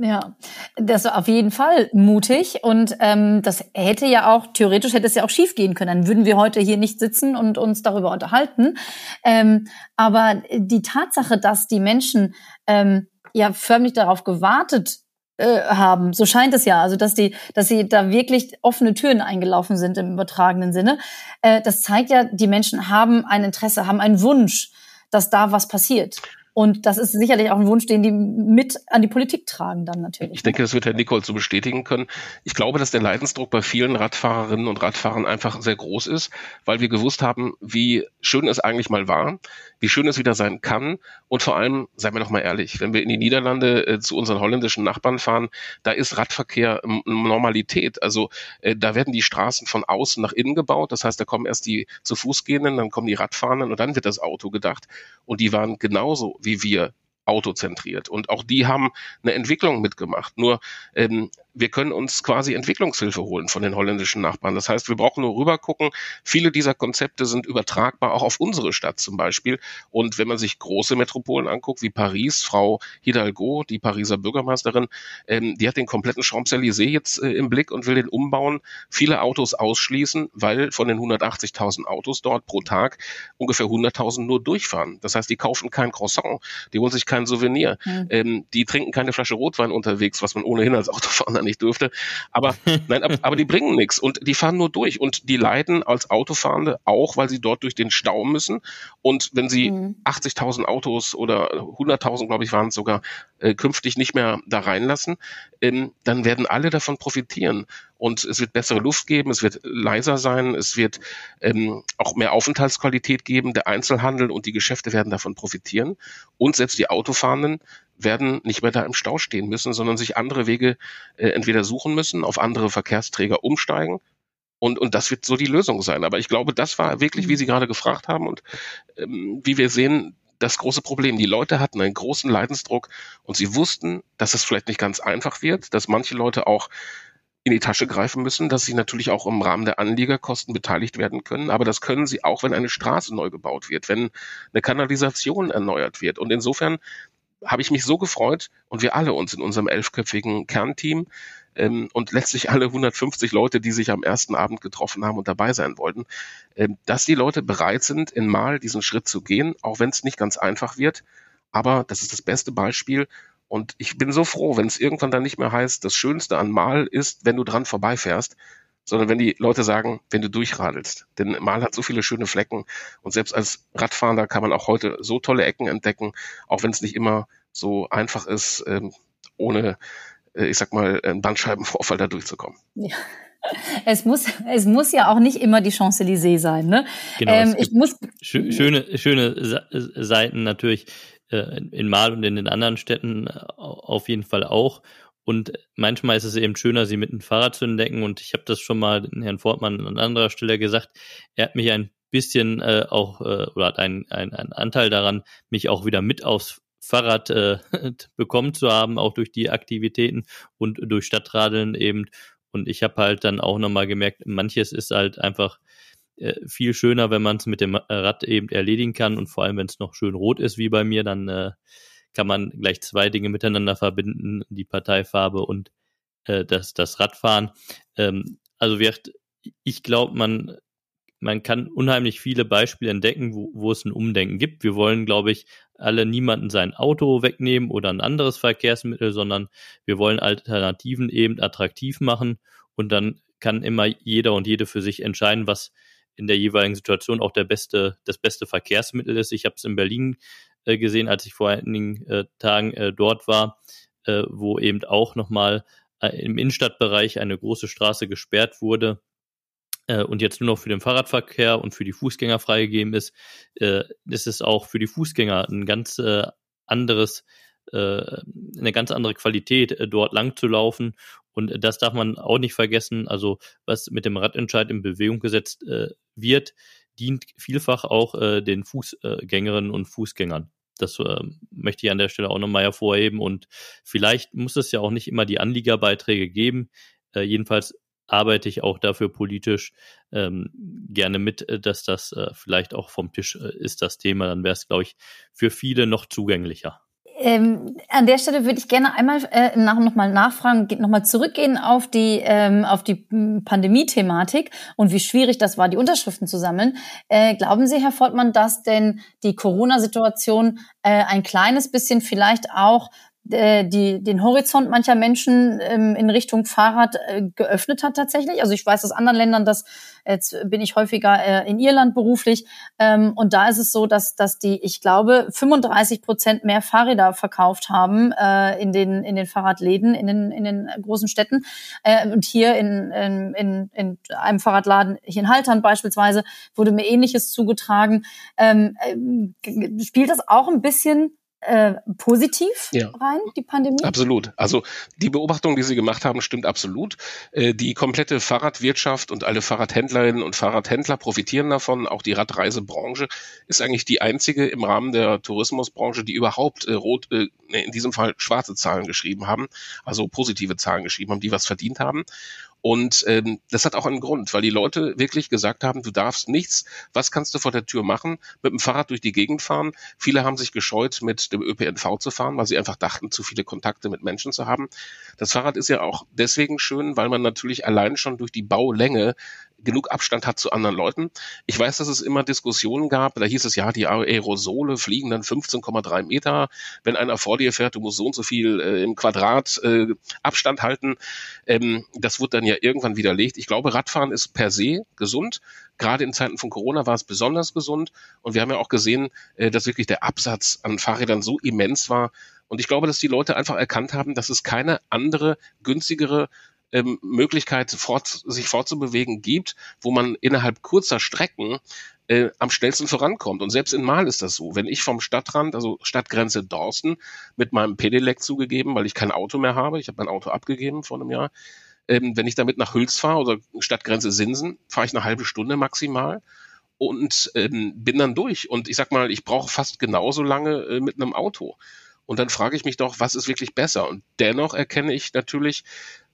Ja, das war auf jeden Fall mutig und ähm, das hätte ja auch, theoretisch hätte es ja auch schief gehen können. Dann würden wir heute hier nicht sitzen und uns darüber unterhalten. Ähm, aber die Tatsache, dass die Menschen ähm, ja förmlich darauf gewartet äh, haben. So scheint es ja. Also dass die, dass sie da wirklich offene Türen eingelaufen sind im übertragenen Sinne. Äh, das zeigt ja, die Menschen haben ein Interesse, haben einen Wunsch, dass da was passiert. Und das ist sicherlich auch ein Wunsch, den die mit an die Politik tragen dann natürlich. Ich denke, das wird Herr Nicole so bestätigen können. Ich glaube, dass der Leidensdruck bei vielen Radfahrerinnen und Radfahrern einfach sehr groß ist, weil wir gewusst haben, wie schön es eigentlich mal war, wie schön es wieder sein kann. Und vor allem, seien wir doch mal ehrlich, wenn wir in die Niederlande äh, zu unseren holländischen Nachbarn fahren, da ist Radverkehr Normalität. Also äh, da werden die Straßen von außen nach innen gebaut. Das heißt, da kommen erst die zu Fuß gehenden, dann kommen die Radfahrenden und dann wird das Auto gedacht. Und die waren genauso wie wir autozentriert. Und auch die haben eine Entwicklung mitgemacht. Nur ähm, wir können uns quasi Entwicklungshilfe holen von den holländischen Nachbarn. Das heißt, wir brauchen nur rüber gucken. Viele dieser Konzepte sind übertragbar auch auf unsere Stadt zum Beispiel. Und wenn man sich große Metropolen anguckt, wie Paris, Frau Hidalgo, die Pariser Bürgermeisterin, ähm, die hat den kompletten Champs-Élysées jetzt äh, im Blick und will den umbauen, viele Autos ausschließen, weil von den 180.000 Autos dort pro Tag ungefähr 100.000 nur durchfahren. Das heißt, die kaufen kein Croissant, die holen sich kein Souvenir, mhm. ähm, die trinken keine Flasche Rotwein unterwegs, was man ohnehin als Autofahrer nicht dürfte. Aber nein, aber, aber die bringen nichts und die fahren nur durch und die leiden als Autofahrende auch, weil sie dort durch den Stau müssen. Und wenn sie mhm. 80.000 Autos oder 100.000, glaube ich, waren es sogar äh, künftig nicht mehr da reinlassen, ähm, dann werden alle davon profitieren. Und es wird bessere Luft geben, es wird leiser sein, es wird ähm, auch mehr Aufenthaltsqualität geben. Der Einzelhandel und die Geschäfte werden davon profitieren. Und selbst die Autofahrenden werden nicht mehr da im Stau stehen müssen, sondern sich andere Wege äh, entweder suchen müssen, auf andere Verkehrsträger umsteigen. Und, und das wird so die Lösung sein. Aber ich glaube, das war wirklich, wie Sie gerade gefragt haben und ähm, wie wir sehen, das große Problem. Die Leute hatten einen großen Leidensdruck und sie wussten, dass es vielleicht nicht ganz einfach wird, dass manche Leute auch in die Tasche greifen müssen, dass sie natürlich auch im Rahmen der Anliegerkosten beteiligt werden können. Aber das können sie auch, wenn eine Straße neu gebaut wird, wenn eine Kanalisation erneuert wird. Und insofern habe ich mich so gefreut und wir alle uns in unserem elfköpfigen Kernteam ähm, und letztlich alle 150 Leute, die sich am ersten Abend getroffen haben und dabei sein wollten, ähm, dass die Leute bereit sind, in Mal diesen Schritt zu gehen, auch wenn es nicht ganz einfach wird. Aber das ist das beste Beispiel. Und ich bin so froh, wenn es irgendwann dann nicht mehr heißt, das Schönste an Mal ist, wenn du dran vorbeifährst, sondern wenn die Leute sagen, wenn du durchradelst. Denn Mal hat so viele schöne Flecken und selbst als Radfahrer kann man auch heute so tolle Ecken entdecken, auch wenn es nicht immer so einfach ist, ähm, ohne, äh, ich sag mal, einen Bandscheibenvorfall da durchzukommen. Ja. Es muss, es muss ja auch nicht immer die Champs-Élysées sein. Ne? Genau, ähm, ich muss schöne, schöne Seiten natürlich äh, in Mal und in den anderen Städten äh, auf jeden Fall auch. Und manchmal ist es eben schöner, sie mit dem Fahrrad zu entdecken. Und ich habe das schon mal Herrn Fortmann an anderer Stelle gesagt. Er hat mich ein bisschen äh, auch äh, oder hat einen, einen Anteil daran, mich auch wieder mit aufs Fahrrad äh, bekommen zu haben, auch durch die Aktivitäten und durch Stadtradeln eben. Und ich habe halt dann auch nochmal gemerkt, manches ist halt einfach äh, viel schöner, wenn man es mit dem Rad eben erledigen kann und vor allem, wenn es noch schön rot ist wie bei mir, dann äh, kann man gleich zwei Dinge miteinander verbinden, die Parteifarbe und äh, das, das Radfahren. Ähm, also wird, ich glaube, man, man kann unheimlich viele Beispiele entdecken, wo, wo es ein Umdenken gibt. Wir wollen, glaube ich, alle niemanden sein Auto wegnehmen oder ein anderes Verkehrsmittel, sondern wir wollen Alternativen eben attraktiv machen und dann kann immer jeder und jede für sich entscheiden, was in der jeweiligen Situation auch der beste, das beste Verkehrsmittel ist. Ich habe es in Berlin äh, gesehen, als ich vor einigen äh, Tagen äh, dort war, äh, wo eben auch nochmal äh, im Innenstadtbereich eine große Straße gesperrt wurde äh, und jetzt nur noch für den Fahrradverkehr und für die Fußgänger freigegeben ist, äh, ist es auch für die Fußgänger ein ganz äh, anderes äh, eine ganz andere Qualität, äh, dort lang zu laufen. Und das darf man auch nicht vergessen. Also was mit dem Radentscheid in Bewegung gesetzt wird, dient vielfach auch den Fußgängerinnen und Fußgängern. Das äh, möchte ich an der Stelle auch nochmal hervorheben. Und vielleicht muss es ja auch nicht immer die Anliegerbeiträge geben. Äh, jedenfalls arbeite ich auch dafür politisch ähm, gerne mit, äh, dass das äh, vielleicht auch vom Tisch äh, ist, das Thema. Dann wäre es, glaube ich, für viele noch zugänglicher. Ähm, an der Stelle würde ich gerne einmal äh, nach, nochmal nachfragen, nochmal zurückgehen auf die, ähm, die hm, Pandemie-Thematik und wie schwierig das war, die Unterschriften zu sammeln. Äh, glauben Sie, Herr Fortmann, dass denn die Corona-Situation äh, ein kleines bisschen vielleicht auch die, den Horizont mancher Menschen ähm, in Richtung Fahrrad äh, geöffnet hat tatsächlich. Also ich weiß aus anderen Ländern, dass jetzt bin ich häufiger äh, in Irland beruflich ähm, und da ist es so, dass, dass die, ich glaube, 35 Prozent mehr Fahrräder verkauft haben äh, in, den, in den Fahrradläden, in den, in den großen Städten. Äh, und hier in, in, in, in einem Fahrradladen, hier in Haltern beispielsweise, wurde mir Ähnliches zugetragen. Ähm, äh, spielt das auch ein bisschen äh, positiv ja. rein, die Pandemie? Absolut. Also die Beobachtung, die Sie gemacht haben, stimmt absolut. Äh, die komplette Fahrradwirtschaft und alle Fahrradhändlerinnen und Fahrradhändler profitieren davon. Auch die Radreisebranche ist eigentlich die einzige im Rahmen der Tourismusbranche, die überhaupt äh, rot, äh, in diesem Fall schwarze Zahlen geschrieben haben, also positive Zahlen geschrieben haben, die was verdient haben. Und ähm, das hat auch einen Grund, weil die Leute wirklich gesagt haben, du darfst nichts, was kannst du vor der Tür machen? Mit dem Fahrrad durch die Gegend fahren. Viele haben sich gescheut, mit dem ÖPNV zu fahren, weil sie einfach dachten, zu viele Kontakte mit Menschen zu haben. Das Fahrrad ist ja auch deswegen schön, weil man natürlich allein schon durch die Baulänge genug Abstand hat zu anderen Leuten. Ich weiß, dass es immer Diskussionen gab, da hieß es ja, die Aerosole fliegen dann 15,3 Meter. Wenn einer vor dir fährt, du musst so und so viel äh, im Quadrat äh, Abstand halten. Ähm, das wird dann ja irgendwann widerlegt. Ich glaube, Radfahren ist per se gesund. Gerade in Zeiten von Corona war es besonders gesund. Und wir haben ja auch gesehen, äh, dass wirklich der Absatz an Fahrrädern so immens war. Und ich glaube, dass die Leute einfach erkannt haben, dass es keine andere, günstigere ähm, Möglichkeit, fort, sich fortzubewegen gibt, wo man innerhalb kurzer Strecken äh, am schnellsten vorankommt. Und selbst in Mal ist das so. Wenn ich vom Stadtrand, also Stadtgrenze Dorsten, mit meinem Pedelec zugegeben, weil ich kein Auto mehr habe, ich habe mein Auto abgegeben vor einem Jahr, ähm, wenn ich damit nach Hüls fahre oder Stadtgrenze Sinsen, fahre ich eine halbe Stunde maximal und ähm, bin dann durch. Und ich sag mal, ich brauche fast genauso lange äh, mit einem Auto. Und dann frage ich mich doch, was ist wirklich besser? Und dennoch erkenne ich natürlich,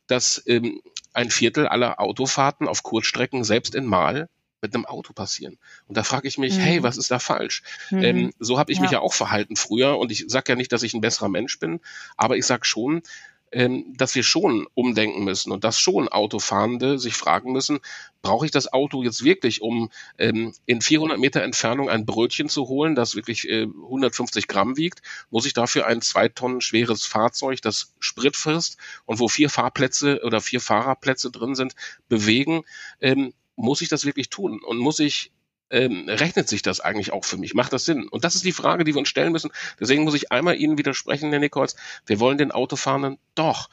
dass ähm, ein Viertel aller Autofahrten auf Kurzstrecken selbst in Mal mit einem Auto passieren. Und da frage ich mich, mhm. hey, was ist da falsch? Mhm. Ähm, so habe ich ja. mich ja auch verhalten früher und ich sage ja nicht, dass ich ein besserer Mensch bin, aber ich sage schon, dass wir schon umdenken müssen und dass schon Autofahrende sich fragen müssen, brauche ich das Auto jetzt wirklich, um ähm, in 400 Meter Entfernung ein Brötchen zu holen, das wirklich äh, 150 Gramm wiegt? Muss ich dafür ein zwei Tonnen schweres Fahrzeug, das Sprit frisst und wo vier Fahrplätze oder vier Fahrerplätze drin sind, bewegen? Ähm, muss ich das wirklich tun? Und muss ich ähm, rechnet sich das eigentlich auch für mich? Macht das Sinn? Und das ist die Frage, die wir uns stellen müssen. Deswegen muss ich einmal Ihnen widersprechen, Herr Nichols. Wir wollen den Autofahrenden doch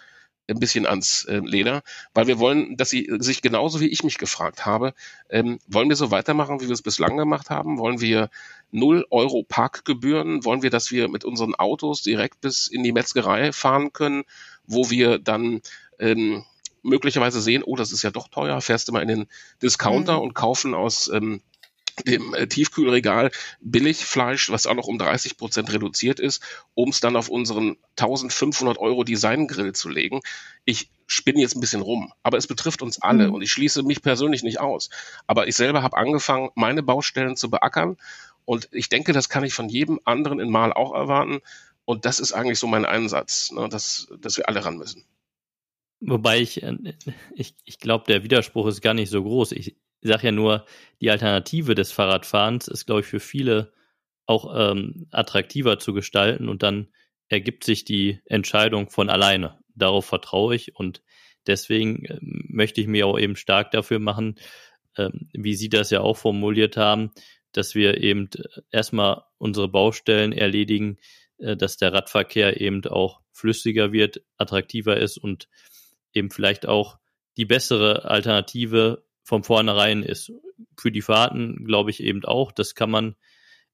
ein bisschen ans äh, Leder, weil wir wollen, dass sie sich genauso wie ich mich gefragt habe, ähm, wollen wir so weitermachen, wie wir es bislang gemacht haben? Wollen wir null Euro Parkgebühren? Wollen wir, dass wir mit unseren Autos direkt bis in die Metzgerei fahren können, wo wir dann ähm, möglicherweise sehen, oh, das ist ja doch teuer, fährst du mal in den Discounter mhm. und kaufen aus ähm, dem äh, Tiefkühlregal Billigfleisch, was auch noch um 30 Prozent reduziert ist, um es dann auf unseren 1500 Euro Designgrill zu legen. Ich spinne jetzt ein bisschen rum, aber es betrifft uns alle mhm. und ich schließe mich persönlich nicht aus. Aber ich selber habe angefangen, meine Baustellen zu beackern und ich denke, das kann ich von jedem anderen in Mal auch erwarten. Und das ist eigentlich so mein Einsatz, ne, dass, dass wir alle ran müssen. Wobei ich, äh, ich, ich glaube, der Widerspruch ist gar nicht so groß. Ich, ich sage ja nur, die Alternative des Fahrradfahrens ist, glaube ich, für viele auch ähm, attraktiver zu gestalten und dann ergibt sich die Entscheidung von alleine. Darauf vertraue ich und deswegen äh, möchte ich mir auch eben stark dafür machen, ähm, wie Sie das ja auch formuliert haben, dass wir eben erstmal unsere Baustellen erledigen, äh, dass der Radverkehr eben auch flüssiger wird, attraktiver ist und eben vielleicht auch die bessere Alternative von vornherein ist. Für die Fahrten glaube ich eben auch, das kann man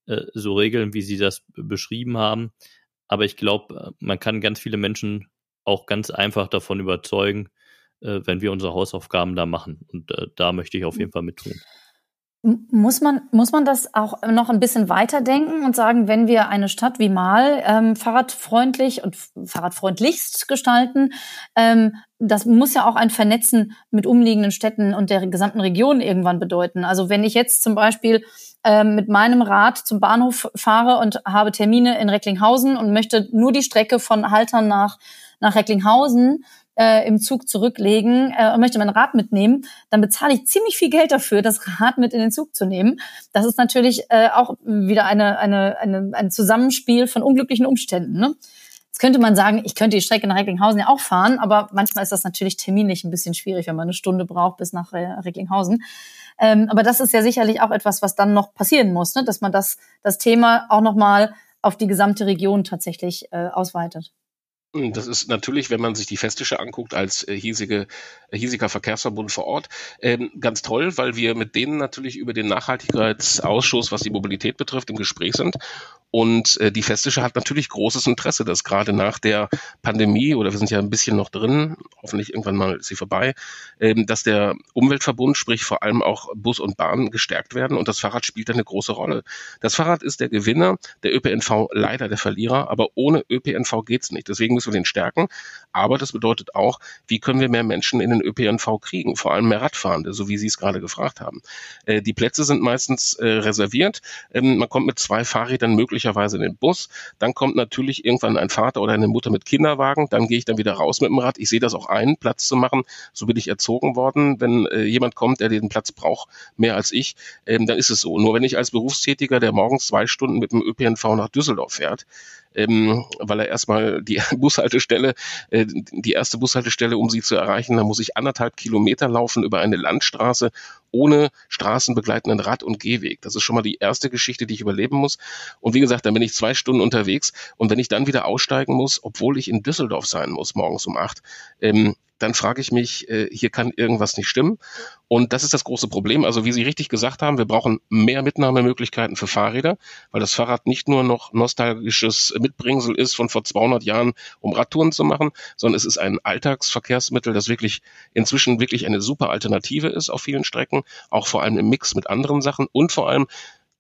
äh, so regeln, wie Sie das beschrieben haben. Aber ich glaube, man kann ganz viele Menschen auch ganz einfach davon überzeugen, äh, wenn wir unsere Hausaufgaben da machen. Und äh, da möchte ich auf jeden Fall mit tun. Muss man, muss man das auch noch ein bisschen weiterdenken und sagen, wenn wir eine Stadt wie Mal ähm, fahrradfreundlich und fahrradfreundlichst gestalten, ähm, das muss ja auch ein Vernetzen mit umliegenden Städten und der gesamten Region irgendwann bedeuten. Also wenn ich jetzt zum Beispiel ähm, mit meinem Rad zum Bahnhof fahre und habe Termine in Recklinghausen und möchte nur die Strecke von Haltern nach, nach Recklinghausen, äh, im Zug zurücklegen äh, und möchte mein Rad mitnehmen, dann bezahle ich ziemlich viel Geld dafür, das Rad mit in den Zug zu nehmen. Das ist natürlich äh, auch wieder eine, eine, eine, ein Zusammenspiel von unglücklichen Umständen. Ne? Jetzt könnte man sagen, ich könnte die Strecke nach Recklinghausen ja auch fahren, aber manchmal ist das natürlich terminlich ein bisschen schwierig, wenn man eine Stunde braucht bis nach Recklinghausen. Ähm, aber das ist ja sicherlich auch etwas, was dann noch passieren muss, ne? dass man das, das Thema auch nochmal auf die gesamte Region tatsächlich äh, ausweitet. Das ist natürlich, wenn man sich die Festische anguckt, als äh, hiesige, äh, hiesiger Verkehrsverbund vor Ort, ähm, ganz toll, weil wir mit denen natürlich über den Nachhaltigkeitsausschuss, was die Mobilität betrifft, im Gespräch sind Und äh, die Festische hat natürlich großes Interesse, dass gerade nach der Pandemie, oder wir sind ja ein bisschen noch drin, hoffentlich irgendwann mal ist sie vorbei, ähm, dass der Umweltverbund, sprich vor allem auch Bus und Bahn gestärkt werden. Und das Fahrrad spielt eine große Rolle. Das Fahrrad ist der Gewinner, der ÖPNV leider der Verlierer, aber ohne ÖPNV geht's nicht. Deswegen müssen wir den stärken. Aber das bedeutet auch, wie können wir mehr Menschen in den ÖPNV kriegen, vor allem mehr Radfahrende, so wie Sie es gerade gefragt haben. Äh, die Plätze sind meistens äh, reserviert. Ähm, man kommt mit zwei Fahrrädern möglicherweise in den Bus. Dann kommt natürlich irgendwann ein Vater oder eine Mutter mit Kinderwagen. Dann gehe ich dann wieder raus mit dem Rad. Ich sehe das auch ein, Platz zu machen. So bin ich erzogen worden. Wenn äh, jemand kommt, der den Platz braucht, mehr als ich, ähm, dann ist es so. Nur wenn ich als Berufstätiger, der morgens zwei Stunden mit dem ÖPNV nach Düsseldorf fährt, ähm, weil er erstmal die Bushaltestelle, äh, die erste Bushaltestelle, um sie zu erreichen, da muss ich anderthalb Kilometer laufen über eine Landstraße ohne straßenbegleitenden Rad- und Gehweg. Das ist schon mal die erste Geschichte, die ich überleben muss. Und wie gesagt, dann bin ich zwei Stunden unterwegs und wenn ich dann wieder aussteigen muss, obwohl ich in Düsseldorf sein muss, morgens um acht, ähm, dann frage ich mich, äh, hier kann irgendwas nicht stimmen. Und das ist das große Problem. Also wie Sie richtig gesagt haben, wir brauchen mehr Mitnahmemöglichkeiten für Fahrräder, weil das Fahrrad nicht nur noch nostalgisches Mitbringsel ist von vor 200 Jahren, um Radtouren zu machen, sondern es ist ein Alltagsverkehrsmittel, das wirklich inzwischen wirklich eine super Alternative ist auf vielen Strecken, auch vor allem im Mix mit anderen Sachen und vor allem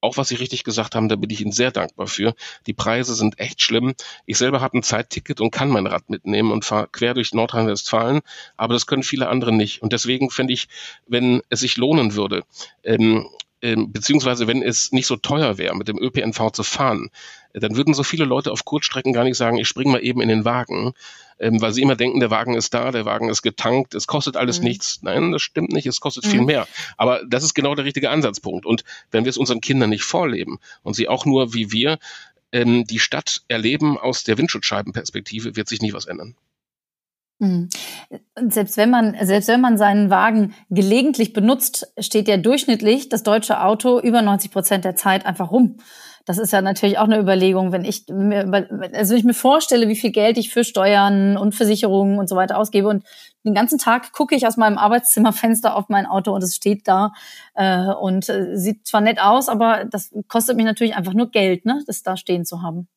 auch was Sie richtig gesagt haben, da bin ich Ihnen sehr dankbar für. Die Preise sind echt schlimm. Ich selber habe ein Zeitticket und kann mein Rad mitnehmen und fahre quer durch Nordrhein-Westfalen, aber das können viele andere nicht. Und deswegen finde ich, wenn es sich lohnen würde, ähm, ähm, beziehungsweise wenn es nicht so teuer wäre, mit dem ÖPNV zu fahren, dann würden so viele Leute auf Kurzstrecken gar nicht sagen, ich spring mal eben in den Wagen, ähm, weil sie immer denken, der Wagen ist da, der Wagen ist getankt, es kostet alles mhm. nichts. Nein, das stimmt nicht, es kostet mhm. viel mehr. Aber das ist genau der richtige Ansatzpunkt. Und wenn wir es unseren Kindern nicht vorleben und sie auch nur wie wir ähm, die Stadt erleben aus der Windschutzscheibenperspektive, wird sich nie was ändern. Mhm. Selbst wenn man, selbst wenn man seinen Wagen gelegentlich benutzt, steht ja durchschnittlich das deutsche Auto über 90 Prozent der Zeit einfach rum. Das ist ja natürlich auch eine Überlegung, wenn ich mir, also wenn ich mir vorstelle, wie viel Geld ich für Steuern und Versicherungen und so weiter ausgebe und den ganzen Tag gucke ich aus meinem Arbeitszimmerfenster auf mein Auto und es steht da äh, und äh, sieht zwar nett aus, aber das kostet mich natürlich einfach nur Geld, ne, das da stehen zu haben.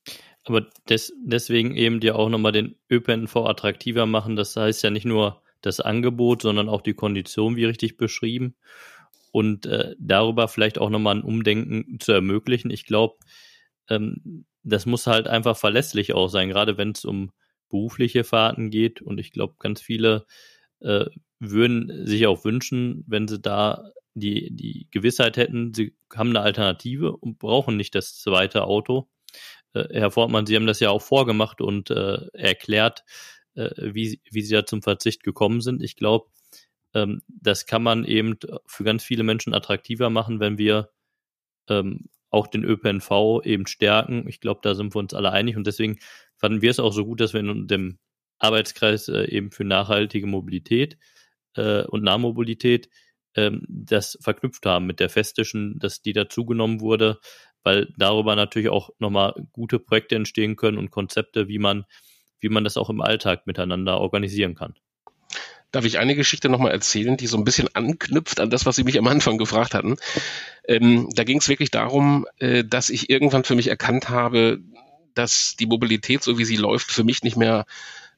Aber des, deswegen eben dir auch nochmal den ÖPNV attraktiver machen. Das heißt ja nicht nur das Angebot, sondern auch die Kondition, wie richtig beschrieben. Und äh, darüber vielleicht auch nochmal ein Umdenken zu ermöglichen. Ich glaube, ähm, das muss halt einfach verlässlich auch sein, gerade wenn es um berufliche Fahrten geht. Und ich glaube, ganz viele äh, würden sich auch wünschen, wenn sie da die, die Gewissheit hätten, sie haben eine Alternative und brauchen nicht das zweite Auto Herr Fortmann, Sie haben das ja auch vorgemacht und äh, erklärt, äh, wie, wie Sie da zum Verzicht gekommen sind. Ich glaube, ähm, das kann man eben für ganz viele Menschen attraktiver machen, wenn wir ähm, auch den ÖPNV eben stärken. Ich glaube, da sind wir uns alle einig und deswegen fanden wir es auch so gut, dass wir in dem Arbeitskreis äh, eben für nachhaltige Mobilität äh, und Nahmobilität ähm, das verknüpft haben mit der Festischen, dass die dazugenommen wurde, weil darüber natürlich auch nochmal gute Projekte entstehen können und Konzepte, wie man, wie man das auch im Alltag miteinander organisieren kann. Darf ich eine Geschichte nochmal erzählen, die so ein bisschen anknüpft an das, was Sie mich am Anfang gefragt hatten? Ähm, da ging es wirklich darum, äh, dass ich irgendwann für mich erkannt habe, dass die Mobilität, so wie sie läuft, für mich nicht mehr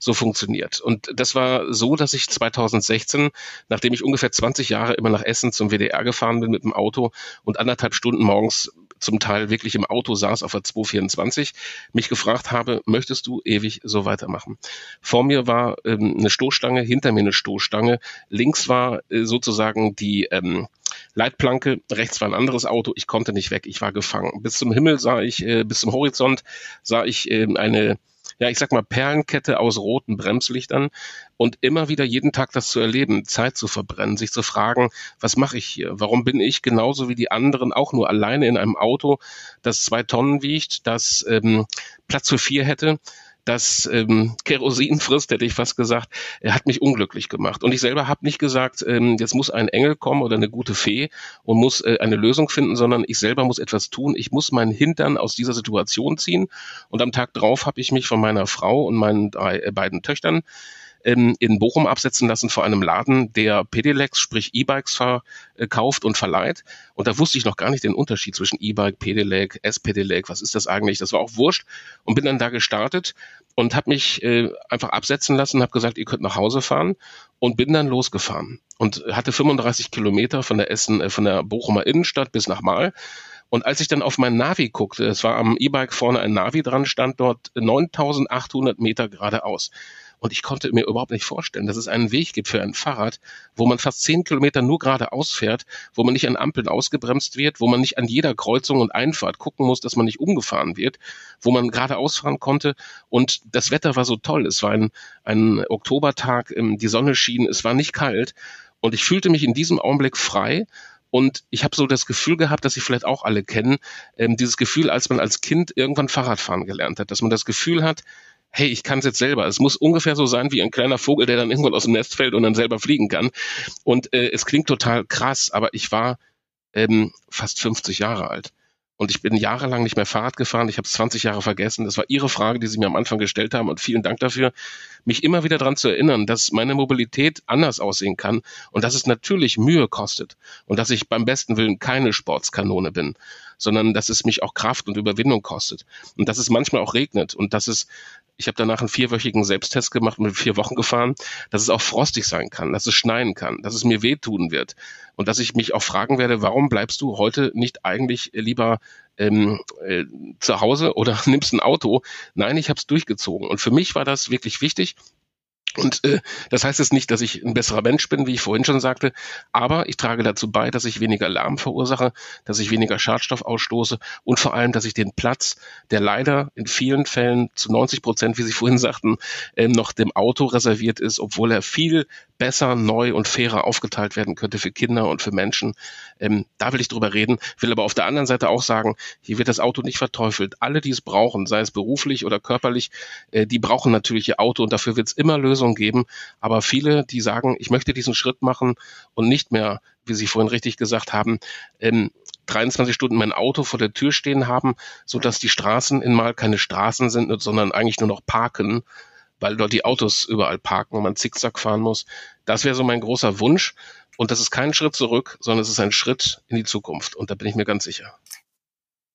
so funktioniert. Und das war so, dass ich 2016, nachdem ich ungefähr 20 Jahre immer nach Essen zum WDR gefahren bin mit dem Auto und anderthalb Stunden morgens zum Teil wirklich im Auto saß auf der 224, mich gefragt habe, möchtest du ewig so weitermachen? Vor mir war ähm, eine Stoßstange, hinter mir eine Stoßstange, links war äh, sozusagen die ähm, Leitplanke, rechts war ein anderes Auto, ich konnte nicht weg, ich war gefangen. Bis zum Himmel sah ich, äh, bis zum Horizont sah ich äh, eine ja, ich sag mal, Perlenkette aus roten Bremslichtern und immer wieder jeden Tag das zu erleben, Zeit zu verbrennen, sich zu fragen, was mache ich hier? Warum bin ich genauso wie die anderen auch nur alleine in einem Auto, das zwei Tonnen wiegt, das ähm, Platz für vier hätte? Das ähm, Kerosin frisst, hätte ich fast gesagt, er hat mich unglücklich gemacht. Und ich selber habe nicht gesagt, ähm, jetzt muss ein Engel kommen oder eine gute Fee und muss äh, eine Lösung finden, sondern ich selber muss etwas tun. Ich muss meinen Hintern aus dieser Situation ziehen. Und am Tag drauf habe ich mich von meiner Frau und meinen drei, äh, beiden Töchtern ähm, in Bochum absetzen lassen vor einem Laden, der Pedelecs, sprich E-Bikes verkauft und verleiht. Und da wusste ich noch gar nicht den Unterschied zwischen E-Bike, Pedelec, S-Pedelec, was ist das eigentlich? Das war auch wurscht und bin dann da gestartet und habe mich äh, einfach absetzen lassen, habe gesagt, ihr könnt nach Hause fahren und bin dann losgefahren und hatte 35 Kilometer von der Essen, äh, von der Bochumer Innenstadt bis nach Mal. Und als ich dann auf mein Navi guckte, es war am E-Bike vorne ein Navi dran, stand dort 9800 Meter geradeaus. Und ich konnte mir überhaupt nicht vorstellen, dass es einen Weg gibt für ein Fahrrad, wo man fast zehn Kilometer nur geradeaus fährt, wo man nicht an Ampeln ausgebremst wird, wo man nicht an jeder Kreuzung und Einfahrt gucken muss, dass man nicht umgefahren wird, wo man geradeaus fahren konnte. Und das Wetter war so toll. Es war ein, ein Oktobertag, ähm, die Sonne schien, es war nicht kalt. Und ich fühlte mich in diesem Augenblick frei und ich habe so das Gefühl gehabt, dass Sie vielleicht auch alle kennen, ähm, dieses Gefühl, als man als Kind irgendwann Fahrradfahren gelernt hat, dass man das Gefühl hat, hey, ich kann es jetzt selber. Es muss ungefähr so sein wie ein kleiner Vogel, der dann irgendwann aus dem Nest fällt und dann selber fliegen kann. Und äh, es klingt total krass, aber ich war ähm, fast 50 Jahre alt. Und ich bin jahrelang nicht mehr Fahrrad gefahren. Ich habe es 20 Jahre vergessen. Das war Ihre Frage, die Sie mir am Anfang gestellt haben. Und vielen Dank dafür, mich immer wieder daran zu erinnern, dass meine Mobilität anders aussehen kann und dass es natürlich Mühe kostet und dass ich beim besten Willen keine Sportskanone bin, sondern dass es mich auch Kraft und Überwindung kostet. Und dass es manchmal auch regnet. Und dass es ich habe danach einen vierwöchigen Selbsttest gemacht mit vier Wochen gefahren, dass es auch frostig sein kann, dass es schneien kann, dass es mir wehtun wird. Und dass ich mich auch fragen werde, warum bleibst du heute nicht eigentlich lieber ähm, äh, zu Hause oder nimmst ein Auto? Nein, ich habe es durchgezogen. Und für mich war das wirklich wichtig und äh, das heißt jetzt nicht, dass ich ein besserer Mensch bin, wie ich vorhin schon sagte, aber ich trage dazu bei, dass ich weniger Lärm verursache, dass ich weniger Schadstoff ausstoße und vor allem, dass ich den Platz, der leider in vielen Fällen zu 90 Prozent, wie Sie vorhin sagten, äh, noch dem Auto reserviert ist, obwohl er viel besser, neu und fairer aufgeteilt werden könnte für Kinder und für Menschen. Ähm, da will ich drüber reden, will aber auf der anderen Seite auch sagen, hier wird das Auto nicht verteufelt. Alle, die es brauchen, sei es beruflich oder körperlich, äh, die brauchen natürlich ihr Auto und dafür wird es immer Lösungen geben. Aber viele, die sagen, ich möchte diesen Schritt machen und nicht mehr, wie Sie vorhin richtig gesagt haben, ähm, 23 Stunden mein Auto vor der Tür stehen haben, so dass die Straßen in mal keine Straßen sind, sondern eigentlich nur noch parken weil dort die Autos überall parken und man zickzack fahren muss. Das wäre so mein großer Wunsch. Und das ist kein Schritt zurück, sondern es ist ein Schritt in die Zukunft. Und da bin ich mir ganz sicher.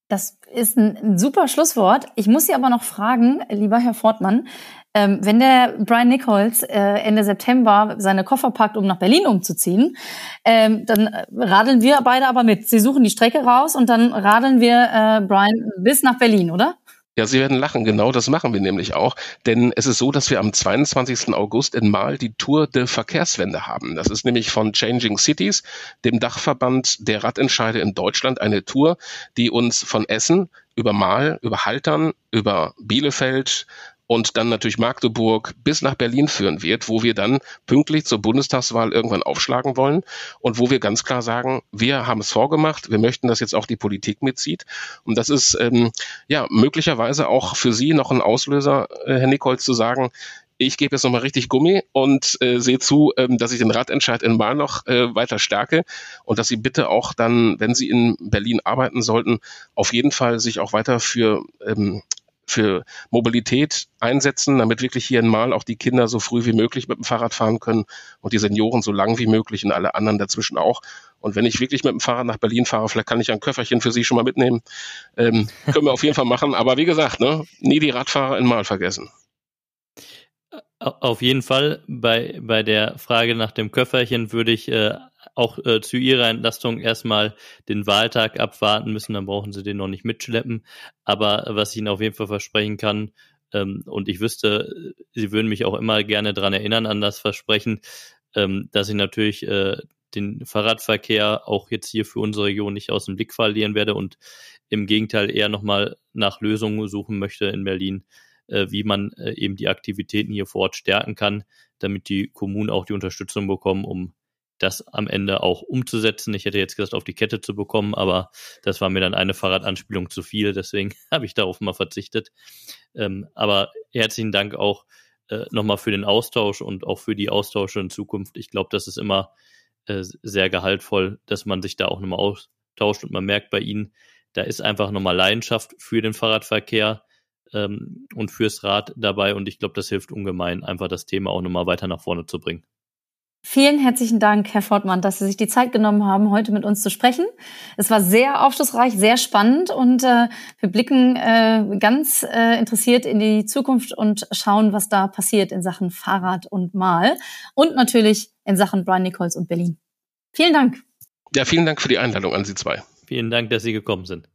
Das ist ein, super Schlusswort. Ich muss Sie aber noch fragen, lieber Herr Fortmann, ähm, wenn der Brian Nichols äh, Ende September seine Koffer packt, um nach Berlin umzuziehen, ähm, dann radeln wir beide aber mit. Sie suchen die Strecke raus und dann radeln wir äh, Brian bis nach Berlin, oder? Ja, Sie werden lachen. Genau das machen wir nämlich auch. Denn es ist so, dass wir am 22. August in Mal die Tour de Verkehrswende haben. Das ist nämlich von Changing Cities, dem Dachverband der Radentscheide in Deutschland, eine Tour, die uns von Essen über Mal, über Haltern, über Bielefeld, und dann natürlich Magdeburg bis nach Berlin führen wird, wo wir dann pünktlich zur Bundestagswahl irgendwann aufschlagen wollen und wo wir ganz klar sagen, wir haben es vorgemacht, wir möchten, dass jetzt auch die Politik mitzieht. Und das ist ähm, ja möglicherweise auch für Sie noch ein Auslöser, äh, Herr Nichols, zu sagen, ich gebe jetzt nochmal richtig Gummi und äh, sehe zu, ähm, dass ich den Radentscheid in Mal noch äh, weiter stärke und dass Sie bitte auch dann, wenn Sie in Berlin arbeiten sollten, auf jeden Fall sich auch weiter für ähm, für Mobilität einsetzen, damit wirklich hier in Mal auch die Kinder so früh wie möglich mit dem Fahrrad fahren können und die Senioren so lang wie möglich und alle anderen dazwischen auch. Und wenn ich wirklich mit dem Fahrrad nach Berlin fahre, vielleicht kann ich ein Köfferchen für Sie schon mal mitnehmen. Ähm, können wir auf jeden Fall machen. Aber wie gesagt, ne, nie die Radfahrer in Mal vergessen. Auf jeden Fall. Bei, bei der Frage nach dem Köfferchen würde ich äh, auch äh, zu ihrer Entlastung erstmal den Wahltag abwarten müssen, dann brauchen sie den noch nicht mitschleppen. Aber was ich Ihnen auf jeden Fall versprechen kann, ähm, und ich wüsste, Sie würden mich auch immer gerne dran erinnern an das Versprechen, ähm, dass ich natürlich äh, den Fahrradverkehr auch jetzt hier für unsere Region nicht aus dem Blick verlieren werde und im Gegenteil eher nochmal nach Lösungen suchen möchte in Berlin, äh, wie man äh, eben die Aktivitäten hier vor Ort stärken kann, damit die Kommunen auch die Unterstützung bekommen, um das am Ende auch umzusetzen. Ich hätte jetzt gesagt, auf die Kette zu bekommen, aber das war mir dann eine Fahrradanspielung zu viel, deswegen habe ich darauf mal verzichtet. Ähm, aber herzlichen Dank auch äh, nochmal für den Austausch und auch für die Austausche in Zukunft. Ich glaube, das ist immer äh, sehr gehaltvoll, dass man sich da auch nochmal austauscht und man merkt bei Ihnen, da ist einfach nochmal Leidenschaft für den Fahrradverkehr ähm, und fürs Rad dabei. Und ich glaube, das hilft ungemein, einfach das Thema auch nochmal weiter nach vorne zu bringen. Vielen herzlichen Dank, Herr Fortmann, dass Sie sich die Zeit genommen haben, heute mit uns zu sprechen. Es war sehr aufschlussreich, sehr spannend und äh, wir blicken äh, ganz äh, interessiert in die Zukunft und schauen, was da passiert in Sachen Fahrrad und Mal und natürlich in Sachen Brian Nichols und Berlin. Vielen Dank. Ja, vielen Dank für die Einladung an Sie zwei. Vielen Dank, dass Sie gekommen sind.